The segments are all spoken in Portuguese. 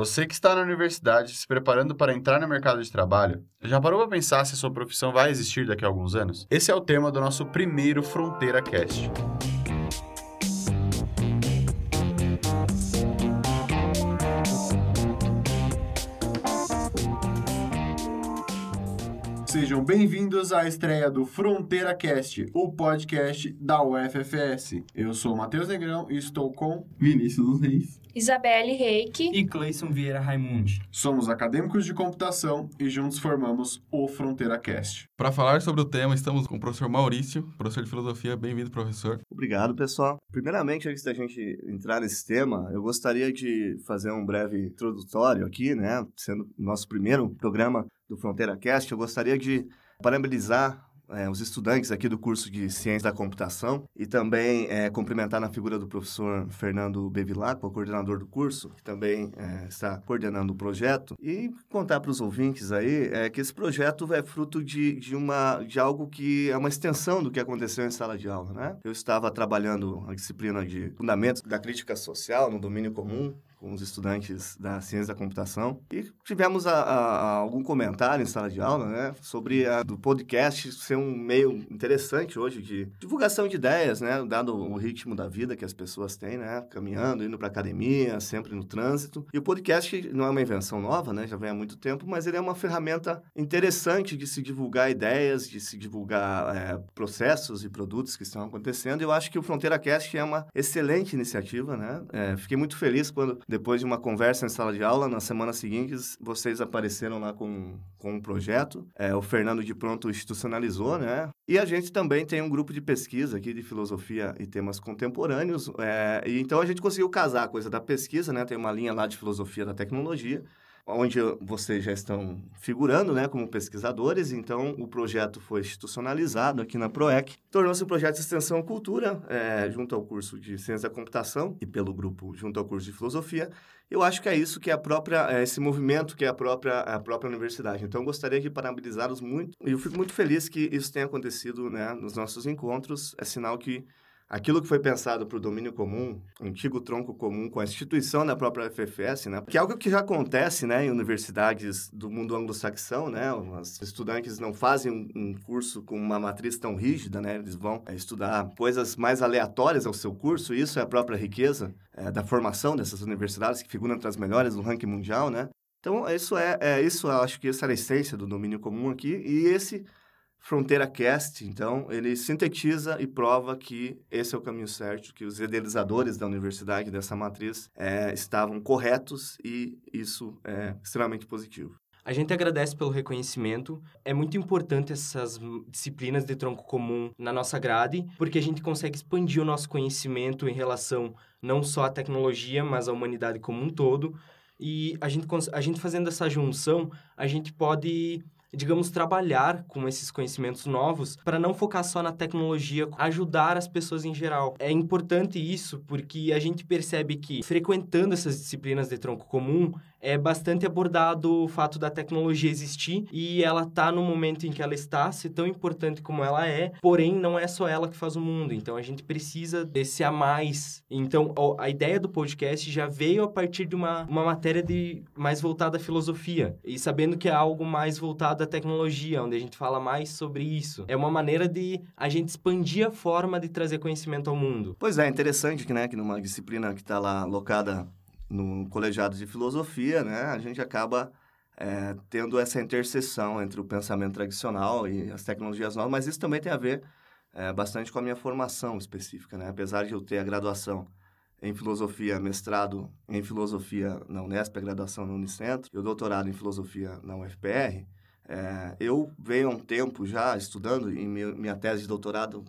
Você que está na universidade se preparando para entrar no mercado de trabalho, já parou para pensar se a sua profissão vai existir daqui a alguns anos? Esse é o tema do nosso primeiro Fronteira Cast. Sejam bem-vindos à estreia do Fronteira Cast, o podcast da UFFS. Eu sou o Matheus Negrão e estou com Vinícius dos Reis, Isabelle Reik e Cleison Vieira Raimundi. Somos acadêmicos de computação e juntos formamos o Fronteira Cast. Para falar sobre o tema, estamos com o professor Maurício, professor de filosofia. Bem-vindo, professor. Obrigado, pessoal. Primeiramente, antes da gente entrar nesse tema, eu gostaria de fazer um breve introdutório aqui, né? Sendo nosso primeiro programa do Fronteira Cast, eu gostaria de parabenizar é, os estudantes aqui do curso de Ciência da Computação e também é, cumprimentar na figura do professor Fernando Bevilacqua, o coordenador do curso, que também é, está coordenando o projeto, e contar para os ouvintes aí é, que esse projeto é fruto de, de, uma, de algo que é uma extensão do que aconteceu em sala de aula, né? Eu estava trabalhando a disciplina de Fundamentos da Crítica Social no domínio comum, com os estudantes da ciência da computação e tivemos a, a, algum comentário em sala de aula, né, sobre a, do podcast ser um meio interessante hoje de divulgação de ideias, né, dado o ritmo da vida que as pessoas têm, né, caminhando, indo para academia, sempre no trânsito. E o podcast não é uma invenção nova, né, já vem há muito tempo, mas ele é uma ferramenta interessante de se divulgar ideias, de se divulgar é, processos e produtos que estão acontecendo. Eu acho que o Fronteira Cast é uma excelente iniciativa, né. É, fiquei muito feliz quando depois de uma conversa em sala de aula, na semana seguinte, vocês apareceram lá com, com um projeto. É, o Fernando de Pronto institucionalizou, né? E a gente também tem um grupo de pesquisa aqui de filosofia e temas contemporâneos. É, e então a gente conseguiu casar a coisa da pesquisa, né? Tem uma linha lá de filosofia da tecnologia onde vocês já estão figurando né, como pesquisadores, então o projeto foi institucionalizado aqui na PROEC, tornou-se um projeto de extensão cultura, é, junto ao curso de Ciência da Computação e pelo grupo junto ao curso de Filosofia. Eu acho que é isso que é a própria, é esse movimento que é a própria, a própria universidade. Então, gostaria de parabenizá-los muito e eu fico muito feliz que isso tenha acontecido né, nos nossos encontros. É sinal que aquilo que foi pensado para o domínio comum, antigo tronco comum com a instituição da própria FFS, né? Que é algo que já acontece, né, em universidades do mundo anglo-saxão, né? Os estudantes não fazem um, curso com uma matriz tão rígida, né? Eles vão é, estudar coisas mais aleatórias ao seu curso, e isso é a própria riqueza é, da formação dessas universidades que figuram entre as melhores no ranking mundial, né? Então, isso é, é isso, acho que essa é a essência do domínio comum aqui, e esse Fronteira Cast, então, ele sintetiza e prova que esse é o caminho certo, que os idealizadores da universidade, dessa matriz, é, estavam corretos e isso é extremamente positivo. A gente agradece pelo reconhecimento. É muito importante essas disciplinas de tronco comum na nossa grade, porque a gente consegue expandir o nosso conhecimento em relação não só à tecnologia, mas à humanidade como um todo. E a gente, a gente fazendo essa junção, a gente pode digamos, trabalhar com esses conhecimentos novos para não focar só na tecnologia, ajudar as pessoas em geral. É importante isso porque a gente percebe que frequentando essas disciplinas de tronco comum, é bastante abordado o fato da tecnologia existir e ela tá no momento em que ela está, ser tão importante como ela é, porém não é só ela que faz o mundo, então a gente precisa desse a mais. Então a ideia do podcast já veio a partir de uma, uma matéria de mais voltada à filosofia e sabendo que é algo mais voltado à tecnologia, onde a gente fala mais sobre isso. É uma maneira de a gente expandir a forma de trazer conhecimento ao mundo. Pois é, interessante que, né, que numa disciplina que está lá locada no colegiado de filosofia, né, a gente acaba é, tendo essa interseção entre o pensamento tradicional e as tecnologias novas, mas isso também tem a ver é, bastante com a minha formação específica, né? Apesar de eu ter a graduação em filosofia, mestrado em filosofia na Unesp, a graduação no Unicentro, e o doutorado em filosofia na UFPR, é, eu venho há um tempo já estudando, minha, minha tese de doutorado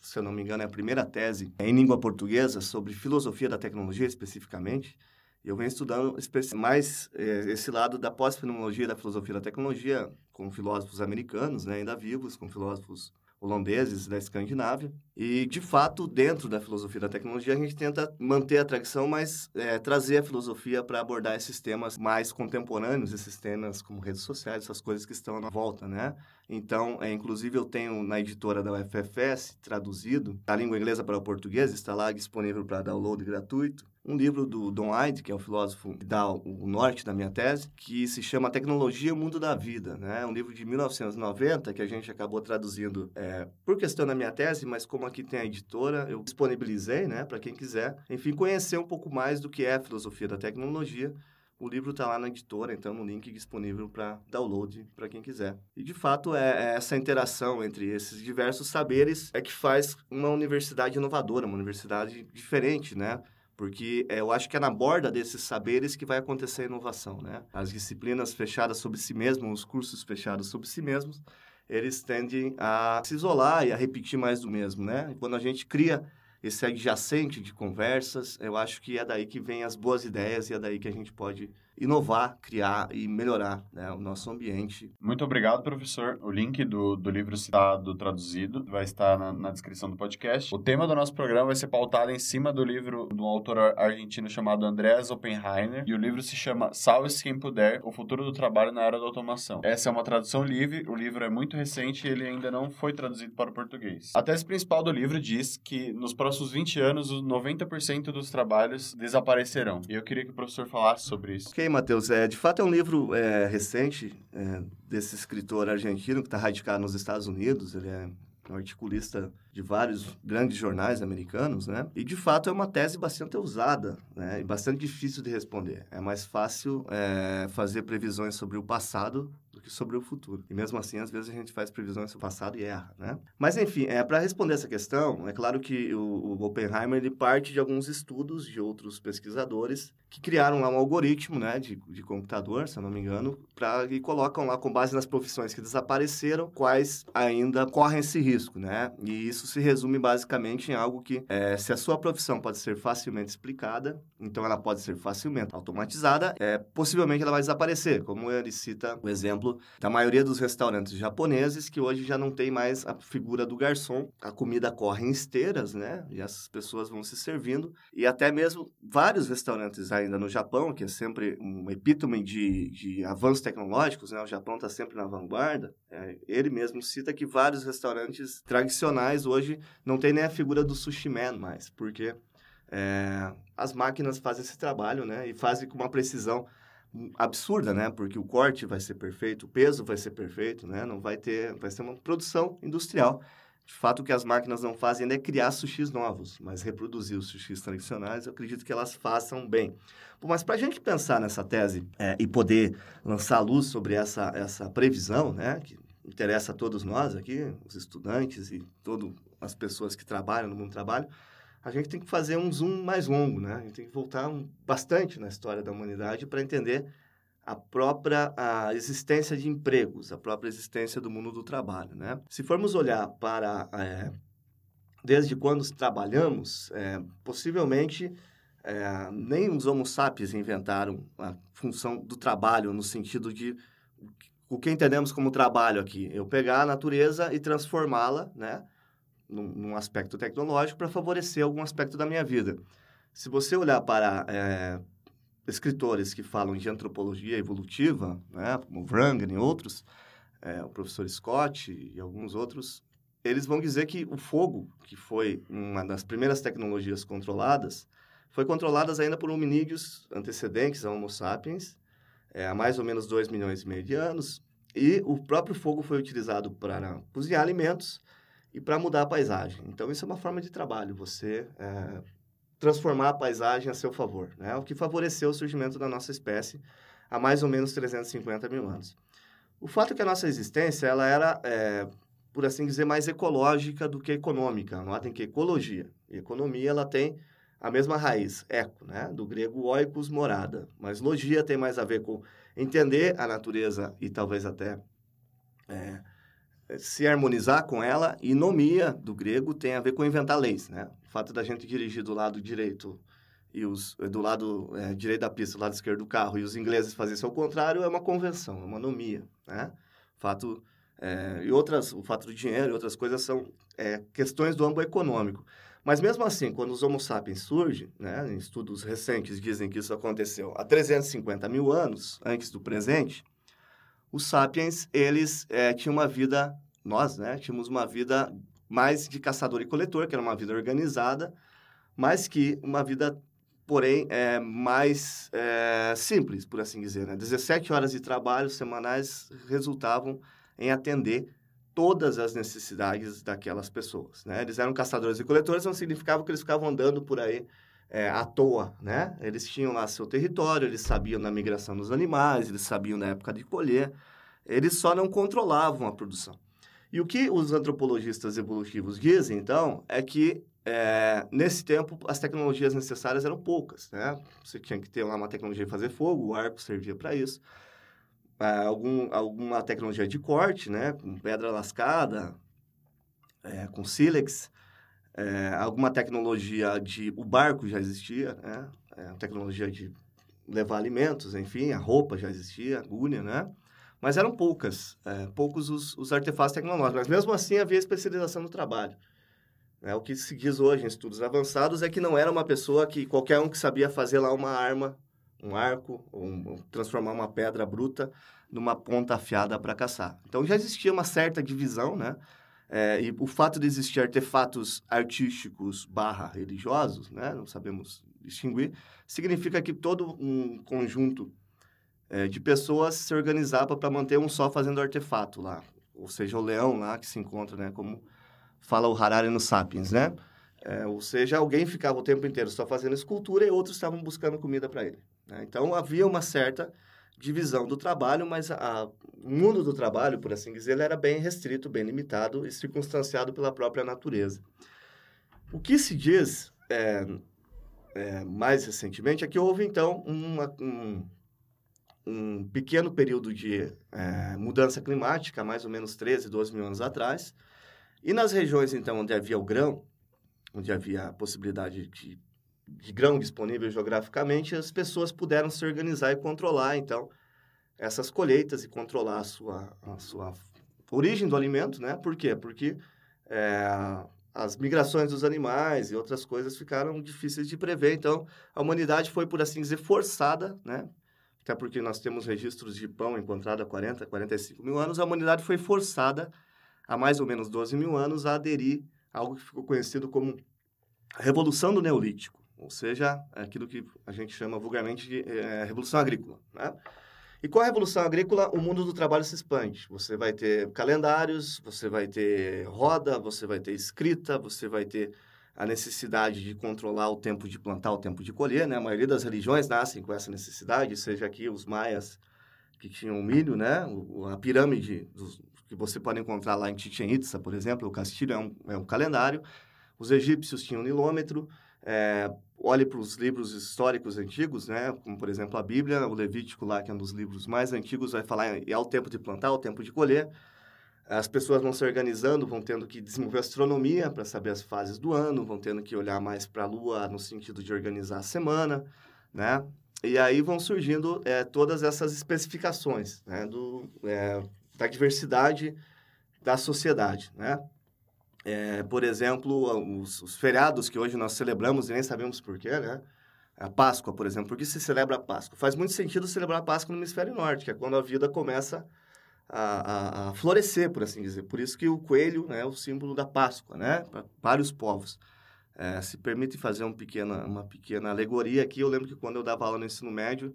se eu não me engano, é a primeira tese em língua portuguesa sobre filosofia da tecnologia especificamente. Eu venho estudando mais é, esse lado da pós-fenomenologia da filosofia da tecnologia, com filósofos americanos, né, ainda vivos, com filósofos holandeses da Escandinávia. E, de fato, dentro da filosofia da tecnologia, a gente tenta manter a tradição, mas é, trazer a filosofia para abordar esses temas mais contemporâneos, esses temas como redes sociais, essas coisas que estão na volta, né? Então, é, inclusive, eu tenho na editora da UFFS, traduzido, da língua inglesa para o português, está lá disponível para download gratuito um livro do Don Hyde, que é o filósofo que dá o norte da minha tese, que se chama Tecnologia Mundo da Vida. Né? É um livro de 1990 que a gente acabou traduzindo é, por questão da minha tese, mas como aqui tem a editora, eu disponibilizei né, para quem quiser, enfim, conhecer um pouco mais do que é a filosofia da tecnologia. O livro está lá na editora, então no link disponível para download para quem quiser. E de fato é, é, essa interação entre esses diversos saberes é que faz uma universidade inovadora, uma universidade diferente, né? Porque é, eu acho que é na borda desses saberes que vai acontecer a inovação, né? As disciplinas fechadas sobre si mesmos, os cursos fechados sobre si mesmos, eles tendem a se isolar e a repetir mais do mesmo, né? Quando a gente cria esse adjacente de conversas, eu acho que é daí que vem as boas ideias e é daí que a gente pode inovar, criar e melhorar né, o nosso ambiente. Muito obrigado, professor. O link do, do livro citado, traduzido, vai estar na, na, descrição do podcast. O tema do nosso programa vai ser pautado em cima do livro de um autor argentino chamado Andreas Oppenheimer, e o livro se chama Salve-se Quem Puder, o futuro do trabalho na era da automação. Essa é uma tradução livre, o livro é muito recente e ele ainda não foi traduzido para o português. A tese principal do livro diz que nos próximos 20 anos, os 90% dos trabalhos desaparecerão. E eu queria que o professor falasse sobre isso. Ok, Matheus. É, de fato, é um livro é, recente é, desse escritor argentino que está radicado nos Estados Unidos. Ele é um articulista de vários grandes jornais americanos, né? E, de fato, é uma tese bastante ousada né? e bastante difícil de responder. É mais fácil é, fazer previsões sobre o passado que sobre o futuro. E mesmo assim, às vezes a gente faz previsões sobre o passado e erra, né? Mas enfim, é para responder essa questão, é claro que o, o Oppenheimer ele parte de alguns estudos de outros pesquisadores que criaram lá um algoritmo, né, de, de computador, se eu não me engano, para e colocam lá com base nas profissões que desapareceram, quais ainda correm esse risco, né? E isso se resume basicamente em algo que, é, se a sua profissão pode ser facilmente explicada, então ela pode ser facilmente automatizada, é, possivelmente ela vai desaparecer, como ele cita o exemplo exemplo, da maioria dos restaurantes japoneses, que hoje já não tem mais a figura do garçom. A comida corre em esteiras, né? E as pessoas vão se servindo. E até mesmo vários restaurantes ainda no Japão, que é sempre um epítome de, de avanços tecnológicos, né? O Japão está sempre na vanguarda. É, ele mesmo cita que vários restaurantes tradicionais hoje não tem nem a figura do sushi man mais, porque é, as máquinas fazem esse trabalho, né? E fazem com uma precisão absurda, né? Porque o corte vai ser perfeito, o peso vai ser perfeito, né? Não vai ter, vai ser uma produção industrial. De fato, o que as máquinas não fazem ainda é criar sushis novos, mas reproduzir os sushis tradicionais, eu acredito que elas façam bem. Bom, mas para a gente pensar nessa tese é, e poder lançar luz sobre essa, essa previsão, né? Que interessa a todos nós aqui, os estudantes e todas as pessoas que trabalham no mundo do trabalho, a gente tem que fazer um zoom mais longo, né? A gente tem que voltar um, bastante na história da humanidade para entender a própria a existência de empregos, a própria existência do mundo do trabalho, né? Se formos olhar para é, desde quando trabalhamos, é, possivelmente é, nem os Homo sapiens inventaram a função do trabalho no sentido de o que entendemos como trabalho aqui, eu pegar a natureza e transformá-la, né? Num, num aspecto tecnológico para favorecer algum aspecto da minha vida. Se você olhar para é, escritores que falam de antropologia evolutiva, né, como Wrangel e outros, é, o professor Scott e alguns outros, eles vão dizer que o fogo, que foi uma das primeiras tecnologias controladas, foi controladas ainda por hominídeos antecedentes a Homo sapiens, é, há mais ou menos 2 milhões e meio de anos, e o próprio fogo foi utilizado para cozinhar alimentos, e para mudar a paisagem. Então, isso é uma forma de trabalho, você é, transformar a paisagem a seu favor, né? o que favoreceu o surgimento da nossa espécie há mais ou menos 350 mil anos. O fato é que a nossa existência ela era, é, por assim dizer, mais ecológica do que econômica. Notem que ecologia e economia ela tem a mesma raiz, eco, né? do grego oikos, morada. Mas logia tem mais a ver com entender a natureza e talvez até é, se harmonizar com ela, e nomia, do grego, tem a ver com inventar leis, né? O fato da gente dirigir do lado direito e os do lado é, direito da pista, do lado esquerdo do carro, e os ingleses fazerem isso ao contrário, é uma convenção, é uma nomia, né? Fato, é, e outras, o fato do dinheiro e outras coisas são é, questões do âmbito econômico. Mas mesmo assim, quando os Homo sapiens surgem, né, estudos recentes dizem que isso aconteceu há 350 mil anos antes do presente, os sapiens, eles é, tinham uma vida, nós, né, tínhamos uma vida mais de caçador e coletor, que era uma vida organizada, mas que uma vida porém é mais é, simples, por assim dizer. Né? 17 horas de trabalho semanais resultavam em atender todas as necessidades daquelas pessoas. Né? Eles eram caçadores e coletores, não significava que eles ficavam andando por aí é, à toa, né? Eles tinham lá seu território, eles sabiam da migração dos animais, eles sabiam na época de colher, eles só não controlavam a produção. E o que os antropologistas evolutivos dizem, então, é que é, nesse tempo as tecnologias necessárias eram poucas, né? Você tinha que ter lá uma tecnologia de fazer fogo, o arco servia para isso. É, algum, alguma tecnologia de corte, né? Com pedra lascada, é, com sílex. É, alguma tecnologia de... O barco já existia, né? É, tecnologia de levar alimentos, enfim, a roupa já existia, agulha, né? Mas eram poucas, é, poucos os, os, artefatos tecnológicos. Mas mesmo assim havia especialização no trabalho. É, o que se diz hoje em estudos avançados é que não era uma pessoa que qualquer um que sabia fazer lá uma arma, um arco, um, transformar uma pedra bruta numa ponta afiada para caçar. Então já existia uma certa divisão, né? É, e o fato de existir artefatos artísticos barra religiosos, né, não sabemos distinguir, significa que todo um conjunto é, de pessoas se organizava para manter um só fazendo artefato lá. Ou seja, o leão lá que se encontra, né, como fala o Harari no Sapiens, né? É, ou seja, alguém ficava o tempo inteiro só fazendo escultura e outros estavam buscando comida para ele. Né? Então, havia uma certa divisão do trabalho, mas a, o mundo do trabalho, por assim dizer, ele era bem restrito, bem limitado e circunstanciado pela própria natureza. O que se diz é, é, mais recentemente é que houve, então, uma, um, um pequeno período de é, mudança climática, mais ou menos 13, 12 mil anos atrás, e nas regiões, então, onde havia o grão, onde havia a possibilidade de de grão disponível geograficamente, as pessoas puderam se organizar e controlar, então, essas colheitas e controlar a sua, a sua origem do alimento, né? Por quê? Porque é, as migrações dos animais e outras coisas ficaram difíceis de prever. Então, a humanidade foi, por assim dizer, forçada, né? Até porque nós temos registros de pão encontrado há 40, 45 mil anos, a humanidade foi forçada há mais ou menos 12 mil anos a aderir a algo que ficou conhecido como a Revolução do Neolítico ou seja, aquilo que a gente chama vulgarmente de é, revolução agrícola. Né? E com a revolução agrícola, o mundo do trabalho se expande. Você vai ter calendários, você vai ter roda, você vai ter escrita, você vai ter a necessidade de controlar o tempo de plantar, o tempo de colher. Né? A maioria das religiões nascem com essa necessidade, seja aqui os maias que tinham milho, né? O, a pirâmide dos, que você pode encontrar lá em Chichen Itza, por exemplo, o castilho é um, é um calendário. Os egípcios tinham nilômetro. É, olhe para os livros históricos antigos, né? como por exemplo a Bíblia, o Levítico lá, que é um dos livros mais antigos, vai falar é o tempo de plantar, o tempo de colher. As pessoas vão se organizando, vão tendo que desenvolver astronomia para saber as fases do ano, vão tendo que olhar mais para a Lua no sentido de organizar a semana, né? E aí vão surgindo é, todas essas especificações né? Do, é, da diversidade da sociedade, né? É, por exemplo, os, os, feriados que hoje nós celebramos e nem sabemos porquê, né? A Páscoa, por exemplo. Por que se celebra a Páscoa? Faz muito sentido celebrar a Páscoa no hemisfério norte, que é quando a vida começa a, a, a florescer, por assim dizer. Por isso que o coelho né, é o símbolo da Páscoa, né? Para vários povos. É, se permite fazer um pequena, uma pequena alegoria aqui, eu lembro que quando eu dava aula no ensino médio,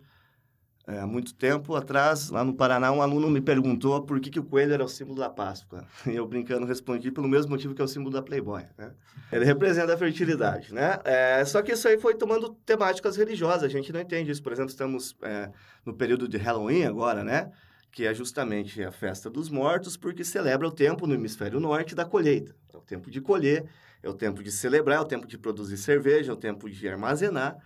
é, há muito tempo atrás, lá no Paraná, um aluno me perguntou por que, que o coelho era o símbolo da Páscoa. E eu, brincando, respondi pelo mesmo motivo que é o símbolo da Playboy. Né? Ele representa a fertilidade, né? É, só que isso aí foi tomando temáticas religiosas. A gente não entende isso. Por exemplo, estamos é, no período de Halloween agora, né? Que é justamente a festa dos mortos, porque celebra o tempo no hemisfério norte da colheita. É o tempo de colher, é o tempo de celebrar, é o tempo de produzir cerveja, é o tempo de armazenar.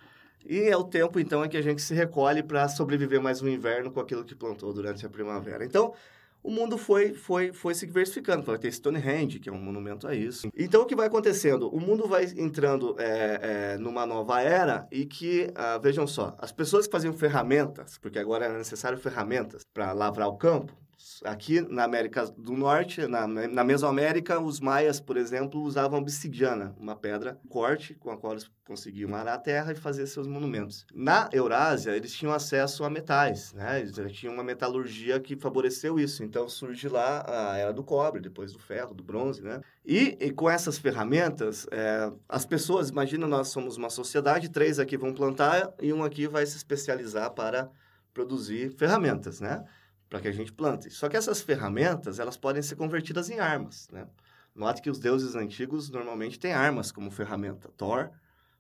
E é o tempo, então, em que a gente se recolhe para sobreviver mais um inverno com aquilo que plantou durante a primavera. Então, o mundo foi, foi, foi se diversificando. Vai ter Stonehenge, que é um monumento a isso. Então, o que vai acontecendo? O mundo vai entrando é, é, numa nova era e que, ah, vejam só, as pessoas que faziam ferramentas, porque agora era necessário ferramentas para lavrar o campo, Aqui na América do Norte, na, na Mesoamérica, os maias, por exemplo, usavam obsidiana, uma pedra corte com a qual eles conseguiam arar a terra e fazer seus monumentos. Na Eurásia, eles tinham acesso a metais, né? Eles tinham uma metalurgia que favoreceu isso. Então surge lá a era do cobre, depois do ferro, do bronze, né? E, e com essas ferramentas, é, as pessoas, imagina, nós somos uma sociedade, três aqui vão plantar e um aqui vai se especializar para produzir ferramentas, né? Para que a gente plante. Só que essas ferramentas, elas podem ser convertidas em armas, né? Note que os deuses antigos normalmente têm armas como ferramenta. Thor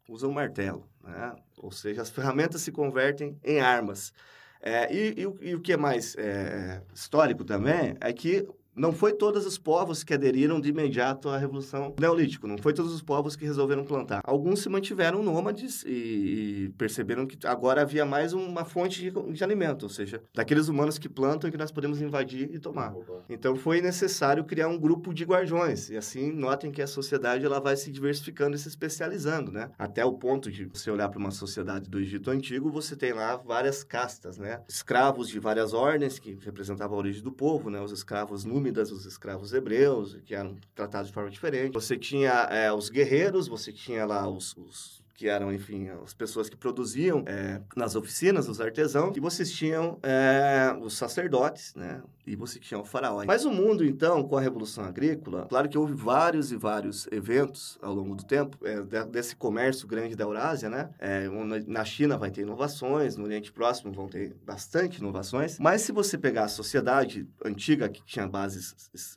usa um martelo, né? Ou seja, as ferramentas se convertem em armas. É, e, e, e, o que é mais é, histórico também é que não foi todos os povos que aderiram de imediato à Revolução Neolítica, não foi todos os povos que resolveram plantar. Alguns se mantiveram nômades e, e perceberam que agora havia mais uma fonte de, de, alimento, ou seja, daqueles humanos que plantam e que nós podemos invadir e tomar. Então foi necessário criar um grupo de guardiões, e assim notem que a sociedade ela vai se diversificando e se especializando, né? Até o ponto de você olhar para uma sociedade do Egito Antigo, você tem lá várias castas, né? Escravos de várias ordens que representavam a origem do povo, né? Os escravos númidos os escravos hebreus, que eram tratados de forma diferente. Você tinha é, os guerreiros, você tinha lá os, os que eram, enfim, as pessoas que produziam é, nas oficinas, os artesãos, e vocês tinham é, os sacerdotes, né? E você tinha o faraó. Mas o mundo, então, com a Revolução Agrícola, claro que houve vários e vários eventos ao longo do tempo, é, desse comércio grande da Eurásia, né? É, na China vai ter inovações, no Oriente Próximo vão ter bastante inovações, mas se você pegar a sociedade antiga, que tinha base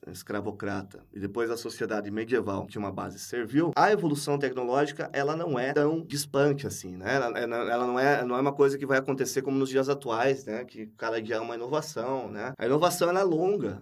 escravocrata, e depois a sociedade medieval, que tinha uma base servil, a evolução tecnológica, ela não é tão distante, assim, né? Ela, ela, não, é, não é uma coisa que vai acontecer como nos dias atuais, né? Que cada dia é uma inovação, né? A inovação, ela é longa.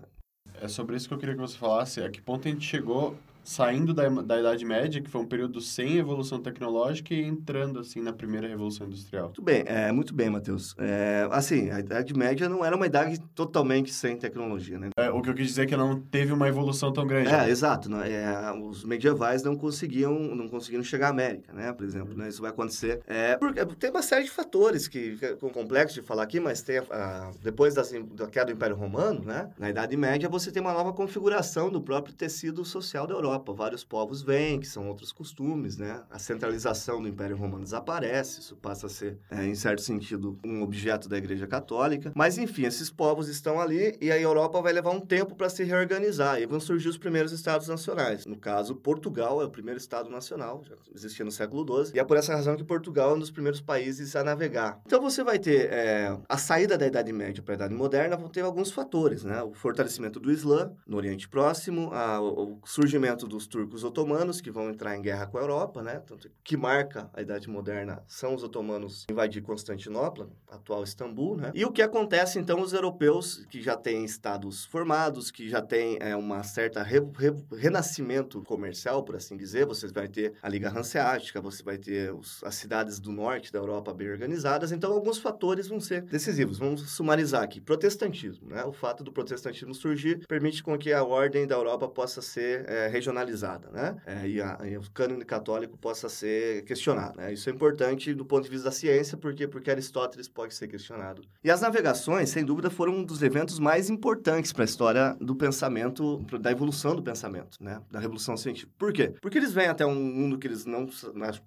É sobre isso que eu queria que você falasse. A que ponto a gente chegou saindo da, da Idade Média, que foi um período sem evolução tecnológica, e entrando, assim, na primeira Revolução Industrial. Muito bem, é, muito bem, Matheus. É, assim, a Idade Média não era uma idade totalmente sem tecnologia, né? É, o que eu quis dizer é que não teve uma evolução tão grande. É, né? exato. Né? É, os medievais não conseguiam, não conseguiram chegar à América, né? Por exemplo, né? Isso vai acontecer. É, porque tem uma série de fatores que, é complexo de falar aqui, mas tem a, depois da, da queda do Império Romano, né? Na Idade Média, você tem uma nova configuração do próprio tecido social da Europa. Europa, vários povos vêm, que são outros costumes, né? A centralização do Império Romano desaparece, isso passa a ser, é, em certo sentido, um objeto da Igreja Católica. Mas, enfim, esses povos estão ali e a Europa vai levar um tempo para se reorganizar e vão surgir os primeiros estados nacionais. No caso, Portugal é o primeiro estado nacional, já existia no século XII, e é por essa razão que Portugal é um dos primeiros países a navegar. Então, você vai ter é, a saída da Idade Média para a Idade Moderna, vão ter alguns fatores, né? O fortalecimento do Islã no Oriente Próximo, a, o surgimento dos turcos otomanos, que vão entrar em guerra com a Europa, né? Tanto que marca a Idade Moderna são os otomanos invadir Constantinopla, atual Istambul, né? E o que acontece, então, os europeus, que já têm estados formados, que já têm é, uma certa re, re, renascimento comercial, por assim dizer, você vai ter a Liga Hanseática, você vai ter os, as cidades do norte da Europa bem organizadas, então alguns fatores vão ser decisivos. Vamos sumarizar aqui. Protestantismo, né? O fato do protestantismo surgir permite com que a ordem da Europa possa ser é, regionalizada regionalizada, né? É, e, a, e, o cânone católico possa ser questionado, né? Isso é importante do ponto de vista da ciência, porque porque Aristóteles pode ser questionado. E as navegações, sem dúvida, foram um dos eventos mais importantes para a história do pensamento, da evolução do pensamento, né? Da revolução científica. Por quê? Porque eles vêm até um mundo que eles não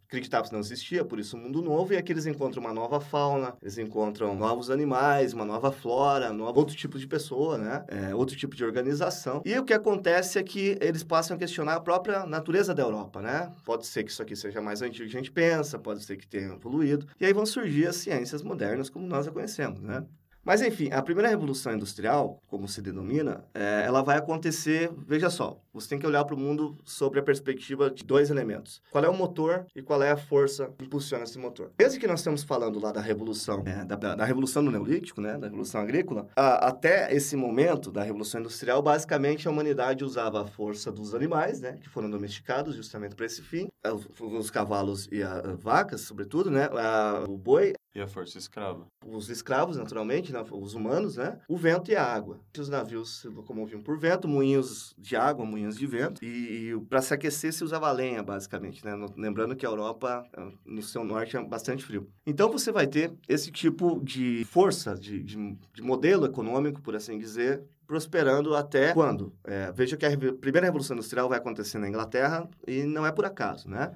acreditavam que não existia, por isso um mundo novo, e aqui eles encontram uma nova fauna, eles encontram novos animais, uma nova flora, um outro tipo de pessoa, né? É, outro tipo de organização. E o que acontece é que eles passam a questionar questionar a própria natureza da Europa, né? Pode ser que isso aqui seja mais antigo que a gente pensa, pode ser que tenha evoluído. E aí vão surgir as ciências modernas como nós a conhecemos, né? Mas, enfim, a primeira revolução industrial, como se denomina, é, ela vai acontecer, veja só, você tem que olhar para o mundo sobre a perspectiva de dois elementos. Qual é o motor e qual é a força que impulsiona esse motor. Desde que nós estamos falando lá da revolução, é, da, da, revolução do Neolítico, né, da revolução agrícola, a, até esse momento da revolução industrial, basicamente a humanidade usava a força dos animais, né, que foram domesticados justamente para esse fim, os, os cavalos e as vacas, sobretudo, né, a, o boi, e a força escrava. Os escravos, naturalmente, né? os humanos, né? O vento e a água. Os navios se locomoviam por vento, moinhos de água, moinhos de vento. E, e para se aquecer se usava lenha, basicamente, né? Lembrando que a Europa, no seu norte, é bastante frio. Então você vai ter esse tipo de força, de, de, de modelo econômico, por assim dizer, prosperando até quando? É, veja que a primeira Revolução Industrial vai acontecer na Inglaterra e não é por acaso, né?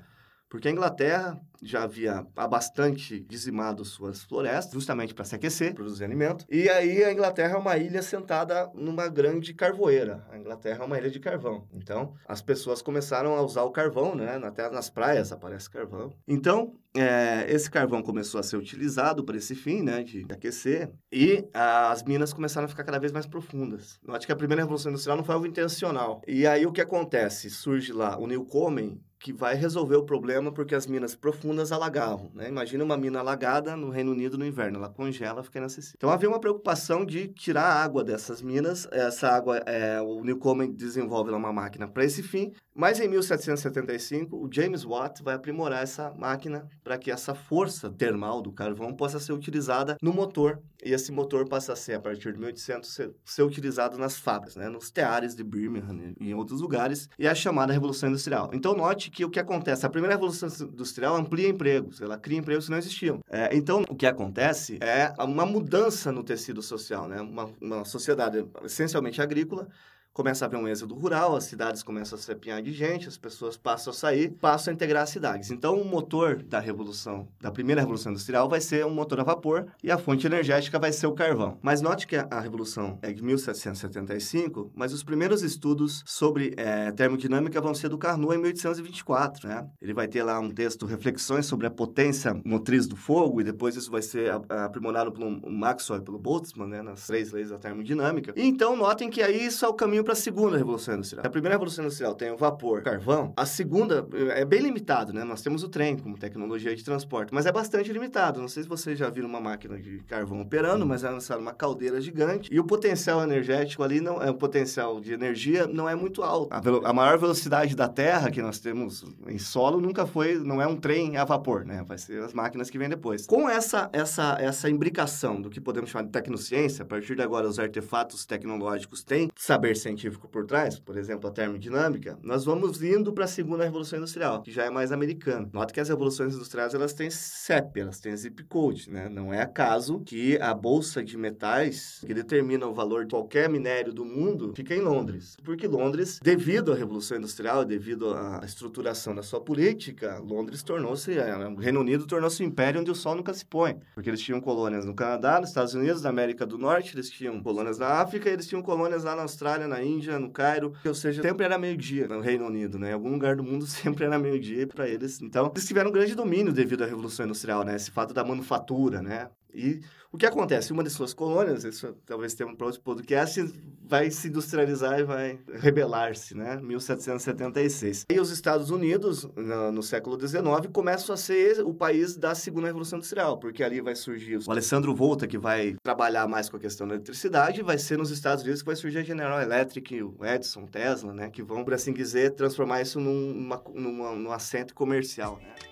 Porque a Inglaterra já havia bastante dizimado suas florestas, justamente para se aquecer, produzir alimento. E aí a Inglaterra é uma ilha sentada numa grande carvoeira. A Inglaterra é uma ilha de carvão. Então, as pessoas começaram a usar o carvão, né? Até nas praias aparece carvão. Então, é, esse carvão começou a ser utilizado para esse fim, né? De aquecer. E as minas começaram a ficar cada vez mais profundas. Note que a primeira Revolução Industrial não foi algo intencional. E aí o que acontece? Surge lá o Newcomen, que vai resolver o problema porque as minas profundas alagavam, né? Imagina uma mina alagada no Reino Unido no inverno, ela congela, fica inacessível. Então havia uma preocupação de tirar água dessas minas. Essa água, é, o Newcomen desenvolve uma máquina para esse fim. Mas em 1775, o James Watt vai aprimorar essa máquina para que essa força termal do carvão possa ser utilizada no motor. E esse motor passa a ser, a partir de 1800, ser, ser utilizado nas fábricas, né? nos teares de Birmingham e em outros lugares. E é a chamada Revolução Industrial. Então note que o que acontece? A primeira Revolução Industrial amplia empregos, ela cria empregos que não existiam. É, então o que acontece é uma mudança no tecido social, né? uma, uma sociedade essencialmente agrícola começa a haver um êxodo rural, as cidades começam a se apinhar de gente, as pessoas passam a sair, passam a integrar as cidades. Então, o motor da revolução, da primeira revolução industrial, vai ser um motor a vapor e a fonte energética vai ser o carvão. Mas note que a, revolução é de 1775, mas os primeiros estudos sobre é, termodinâmica vão ser do Carnot em 1824, né? Ele vai ter lá um texto, reflexões sobre a potência motriz do fogo, e depois isso vai ser aprimorado pelo Maxwell e pelo Boltzmann, né? Nas três leis da termodinâmica. Então, notem que aí isso é o caminho para a segunda revolução industrial. A primeira revolução industrial tem o vapor, carvão. A segunda é bem limitado, né? Nós temos o trem como tecnologia de transporte, mas é bastante limitado. Não sei se vocês já viram uma máquina de carvão operando, mas é necessário uma caldeira gigante e o potencial energético ali não é o potencial de energia não é muito alto. A, velo, a maior velocidade da Terra que nós temos em solo nunca foi, não é um trem a vapor, né? Vai ser as máquinas que vêm depois. Com essa essa essa imbricação do que podemos chamar de tecnociência, a partir de agora os artefatos tecnológicos têm saber científico científico por trás, por exemplo, a termodinâmica, nós vamos indo para a segunda revolução industrial, que já é mais americana. Nota que as revoluções industriais elas têm CEP, elas têm zip code, né? Não é acaso que a bolsa de metais que determina o valor de qualquer minério do mundo fica em Londres, porque Londres, devido à revolução industrial, devido à estruturação da sua política, Londres tornou-se, o Reino Unido tornou-se um império onde o sol nunca se põe, porque eles tinham colônias no Canadá, nos Estados Unidos, na América do Norte, eles tinham colônias na África, eles tinham colônias lá na Austrália, na Índia, no Cairo, ou seja, sempre era meio-dia no Reino Unido, né? Em algum lugar do mundo sempre era meio-dia para eles. Então, eles tiveram um grande domínio devido à Revolução Industrial, né? Esse fato da manufatura, né? E o que acontece? Uma de suas colônias, isso talvez tenha para outro podcast, vai se industrializar e vai rebelar-se, né? 1776. E os Estados Unidos, no, no, século XIX, começam a ser o país da segunda Revolução Industrial, porque ali vai surgir o Alessandro Volta, que vai trabalhar mais com a questão da eletricidade, vai ser nos Estados Unidos que vai surgir a General Electric, o Edison, Tesla, né? Que vão, por assim dizer, transformar isso num, numa, numa, num assento comercial, né?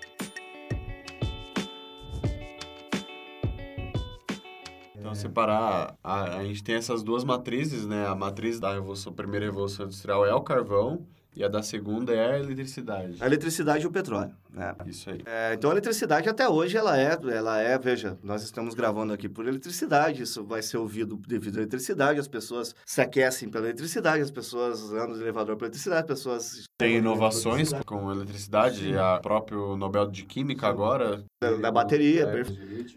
Então, separar, a, a gente tem essas duas matrizes, né? A matriz da revolução, primeira revolução industrial é o carvão e a da segunda é a eletricidade. A eletricidade e o petróleo, né? Isso aí. É, então, a eletricidade até hoje, ela é, ela é, veja, nós estamos gravando aqui por eletricidade, isso vai ser ouvido devido à eletricidade, as pessoas se aquecem pela eletricidade, as pessoas andam de elevador pela eletricidade, as pessoas... Tem inovações com eletricidade, a próprio Nobel de Química agora... Da, da bateria, é,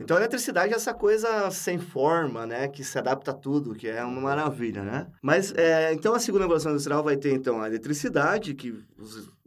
Então, a eletricidade é essa coisa sem forma, né, que se adapta a tudo, que é uma maravilha, né? Mas, é, então, a segunda revolução industrial vai ter, então, a eletricidade, que